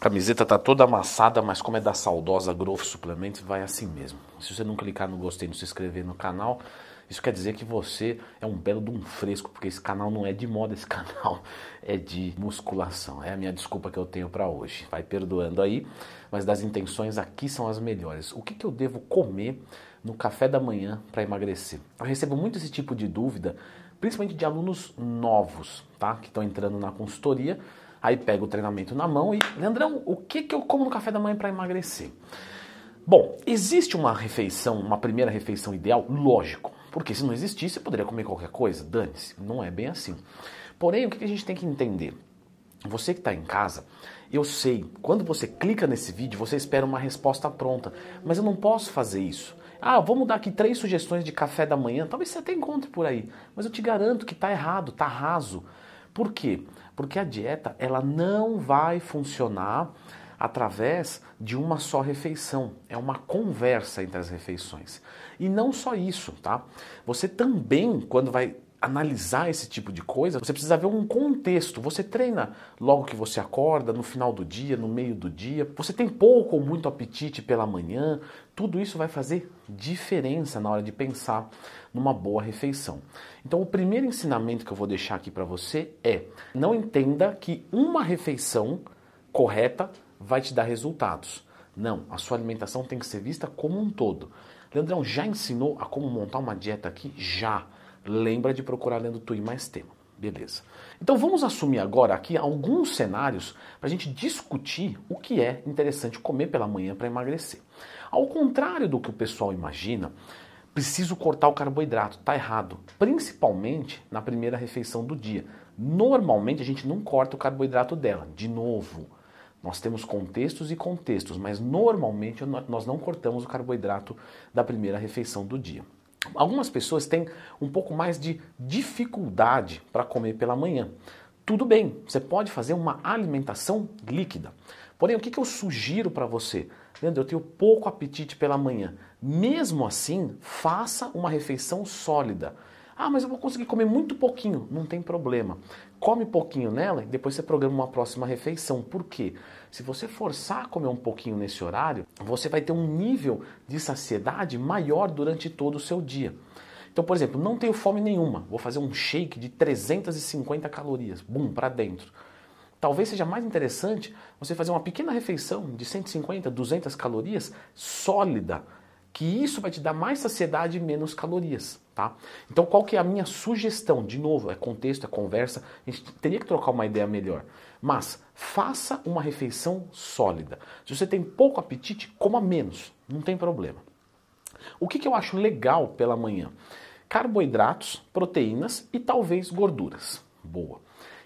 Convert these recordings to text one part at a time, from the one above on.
Camiseta tá toda amassada, mas como é da saudosa Growth Suplementos, vai assim mesmo. Se você não clicar no gostei, não se inscrever no canal, isso quer dizer que você é um belo de um fresco, porque esse canal não é de moda, esse canal é de musculação. É a minha desculpa que eu tenho para hoje. Vai perdoando aí, mas das intenções aqui são as melhores. O que, que eu devo comer no café da manhã para emagrecer? Eu recebo muito esse tipo de dúvida, principalmente de alunos novos, tá? Que estão entrando na consultoria Aí pega o treinamento na mão e, Leandrão, o que, que eu como no café da manhã para emagrecer? Bom, existe uma refeição, uma primeira refeição ideal? Lógico, porque se não existisse, você poderia comer qualquer coisa, dane-se, não é bem assim. Porém, o que a gente tem que entender? Você que está em casa, eu sei, quando você clica nesse vídeo, você espera uma resposta pronta, mas eu não posso fazer isso. Ah, vamos dar aqui três sugestões de café da manhã, talvez você até encontre por aí, mas eu te garanto que está errado, está raso. Por quê? Porque a dieta ela não vai funcionar através de uma só refeição. É uma conversa entre as refeições. E não só isso, tá? Você também, quando vai analisar esse tipo de coisa, você precisa ver um contexto. Você treina logo que você acorda, no final do dia, no meio do dia. Você tem pouco ou muito apetite pela manhã. Tudo isso vai fazer diferença na hora de pensar numa boa refeição. Então, o primeiro ensinamento que eu vou deixar aqui para você é: não entenda que uma refeição correta vai te dar resultados. Não, a sua alimentação tem que ser vista como um todo. Leandrão, já ensinou a como montar uma dieta aqui? Já lembra de procurar lendo Tui mais tema. Beleza. Então vamos assumir agora aqui alguns cenários para a gente discutir o que é interessante comer pela manhã para emagrecer. Ao contrário do que o pessoal imagina, preciso cortar o carboidrato. Tá errado. Principalmente na primeira refeição do dia. Normalmente a gente não corta o carboidrato dela. De novo, nós temos contextos e contextos, mas normalmente nós não cortamos o carboidrato da primeira refeição do dia. Algumas pessoas têm um pouco mais de dificuldade para comer pela manhã. Tudo bem, você pode fazer uma alimentação líquida. Porém, o que, eu sugiro para você? Leandro, eu tenho pouco apetite pela manhã. Mesmo assim, faça uma refeição sólida. Ah, mas eu vou conseguir comer muito pouquinho. Não tem problema. Come pouquinho nela e depois você programa uma próxima refeição. Por quê? Se você forçar a comer um pouquinho nesse horário, você vai ter um nível de saciedade maior durante todo o seu dia. Então, por exemplo, não tenho fome nenhuma. Vou fazer um shake de 350 calorias. Bum, para dentro. Talvez seja mais interessante você fazer uma pequena refeição de 150, 200 calorias sólida que isso vai te dar mais saciedade e menos calorias, tá? Então qual que é a minha sugestão? De novo, é contexto, é conversa, a gente teria que trocar uma ideia melhor. Mas faça uma refeição sólida. Se você tem pouco apetite, coma menos, não tem problema. O que, que eu acho legal pela manhã? Carboidratos, proteínas e talvez gorduras. Boa.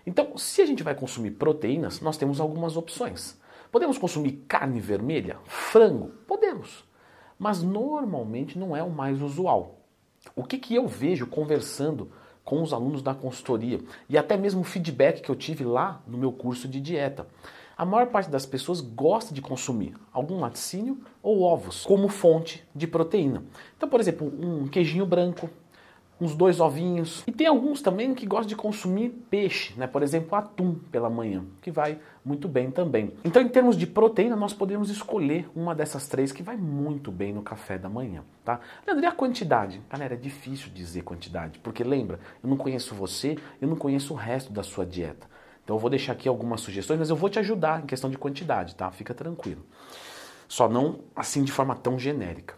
Então, se a gente vai consumir proteínas, nós temos algumas opções. Podemos consumir carne vermelha? Frango? Podemos mas normalmente não é o mais usual. O que, que eu vejo conversando com os alunos da consultoria e até mesmo o feedback que eu tive lá no meu curso de dieta. A maior parte das pessoas gosta de consumir algum laticínio ou ovos como fonte de proteína. Então, por exemplo, um queijinho branco, uns dois ovinhos. E tem alguns também que gostam de consumir peixe, né? por exemplo, atum pela manhã, que vai muito bem também. Então, em termos de proteína, nós podemos escolher uma dessas três que vai muito bem no café da manhã. Tá? Leandro, e a quantidade? Galera, é difícil dizer quantidade, porque lembra, eu não conheço você, eu não conheço o resto da sua dieta. Então eu vou deixar aqui algumas sugestões, mas eu vou te ajudar em questão de quantidade, tá? Fica tranquilo. Só não assim de forma tão genérica.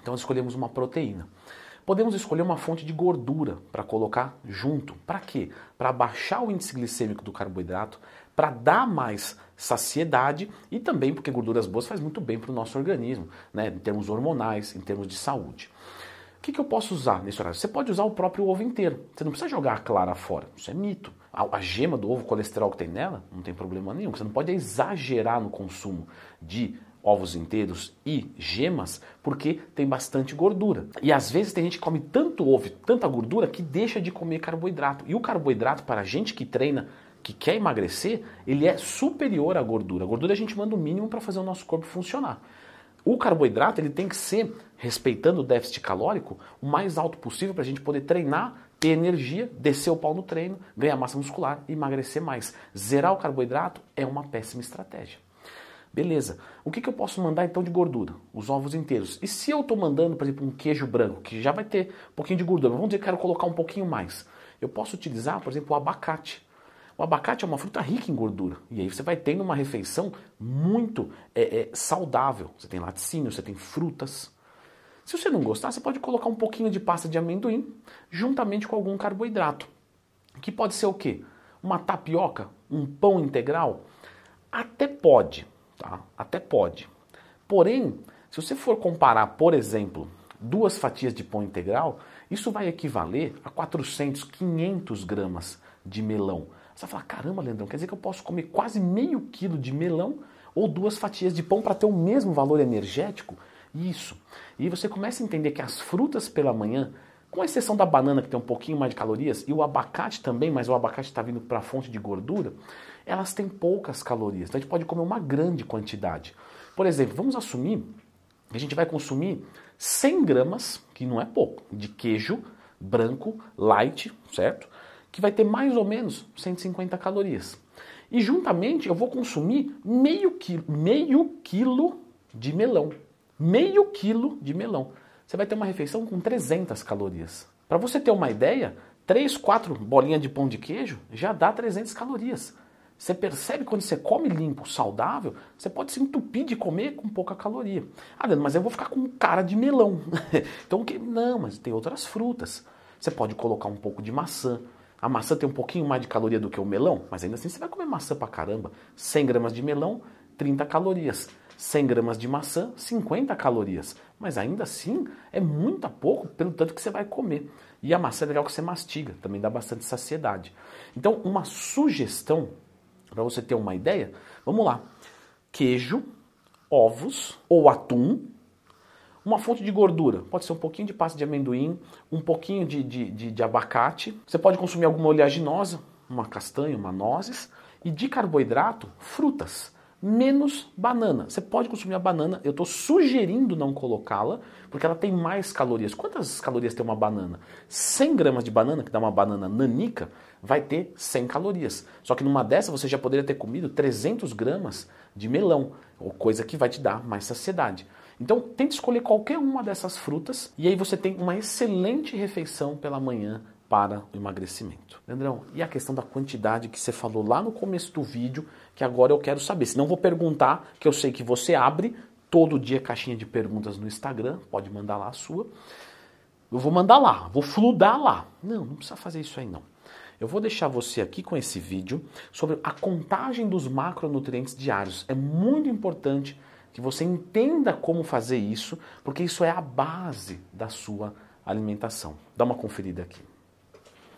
Então escolhemos uma proteína. Podemos escolher uma fonte de gordura para colocar junto. Para quê? Para baixar o índice glicêmico do carboidrato, para dar mais saciedade e também porque gorduras boas faz muito bem para o nosso organismo, né? em termos hormonais, em termos de saúde. O que, que eu posso usar nesse horário? Você pode usar o próprio ovo inteiro. Você não precisa jogar a clara fora. Isso é mito. A, a gema do ovo, o colesterol que tem nela, não tem problema nenhum. Você não pode exagerar no consumo de ovos inteiros e gemas, porque tem bastante gordura. E às vezes tem gente que come tanto ovo, tanta gordura, que deixa de comer carboidrato. E o carboidrato, para a gente que treina, que quer emagrecer, ele é superior à gordura. A gordura a gente manda o mínimo para fazer o nosso corpo funcionar. O carboidrato ele tem que ser, respeitando o déficit calórico, o mais alto possível para a gente poder treinar, ter energia, descer o pau no treino, ganhar massa muscular e emagrecer mais. Zerar o carboidrato é uma péssima estratégia. Beleza. O que, que eu posso mandar então de gordura? Os ovos inteiros. E se eu estou mandando, por exemplo, um queijo branco, que já vai ter um pouquinho de gordura, vamos dizer que quero colocar um pouquinho mais. Eu posso utilizar, por exemplo, o abacate. O abacate é uma fruta rica em gordura. E aí você vai tendo uma refeição muito é, é, saudável. Você tem laticínio, você tem frutas. Se você não gostar, você pode colocar um pouquinho de pasta de amendoim juntamente com algum carboidrato. Que pode ser o quê? Uma tapioca? Um pão integral? Até pode, tá? Até pode. Porém, se você for comparar, por exemplo, duas fatias de pão integral, isso vai equivaler a 400, 500 gramas de melão. Você vai falar, caramba, Leandrão, quer dizer que eu posso comer quase meio quilo de melão ou duas fatias de pão para ter o mesmo valor energético? Isso. E você começa a entender que as frutas pela manhã, com exceção da banana que tem um pouquinho mais de calorias, e o abacate também, mas o abacate está vindo para a fonte de gordura, elas têm poucas calorias. Então a gente pode comer uma grande quantidade. Por exemplo, vamos assumir que a gente vai consumir 100 gramas, que não é pouco, de queijo branco, light, certo? Que vai ter mais ou menos 150 calorias. E juntamente eu vou consumir meio quilo, meio quilo de melão meio quilo de melão. Você vai ter uma refeição com 300 calorias. Para você ter uma ideia, 3, 4 bolinhas de pão de queijo já dá 300 calorias. Você percebe quando você come limpo, saudável, você pode se entupir de comer com pouca caloria. Ah, Leandro, mas eu vou ficar com cara de melão. então, que não, mas tem outras frutas. Você pode colocar um pouco de maçã. A maçã tem um pouquinho mais de caloria do que o melão, mas ainda assim você vai comer maçã pra caramba. 100 gramas de melão, 30 calorias. 100 gramas de maçã, 50 calorias. Mas ainda assim é muito pouco pelo tanto que você vai comer. E a maçã é legal que você mastiga, também dá bastante saciedade. Então, uma sugestão, para você ter uma ideia, vamos lá. Queijo, ovos ou atum, uma fonte de gordura, pode ser um pouquinho de pasta de amendoim, um pouquinho de, de, de, de abacate. Você pode consumir alguma oleaginosa, uma castanha, uma nozes. E de carboidrato, frutas menos banana. Você pode consumir a banana, eu estou sugerindo não colocá-la, porque ela tem mais calorias. Quantas calorias tem uma banana? 100 gramas de banana, que dá uma banana nanica, vai ter 100 calorias. Só que numa dessa você já poderia ter comido 300 gramas de melão, ou coisa que vai te dar mais saciedade. Então tente escolher qualquer uma dessas frutas e aí você tem uma excelente refeição pela manhã para o emagrecimento. Leandrão, e a questão da quantidade que você falou lá no começo do vídeo, que agora eu quero saber. Se não vou perguntar, que eu sei que você abre todo dia caixinha de perguntas no Instagram, pode mandar lá a sua. Eu vou mandar lá, vou fludar lá. Não, não precisa fazer isso aí não. Eu vou deixar você aqui com esse vídeo sobre a contagem dos macronutrientes diários. É muito importante que você entenda como fazer isso, porque isso é a base da sua alimentação. Dá uma conferida aqui.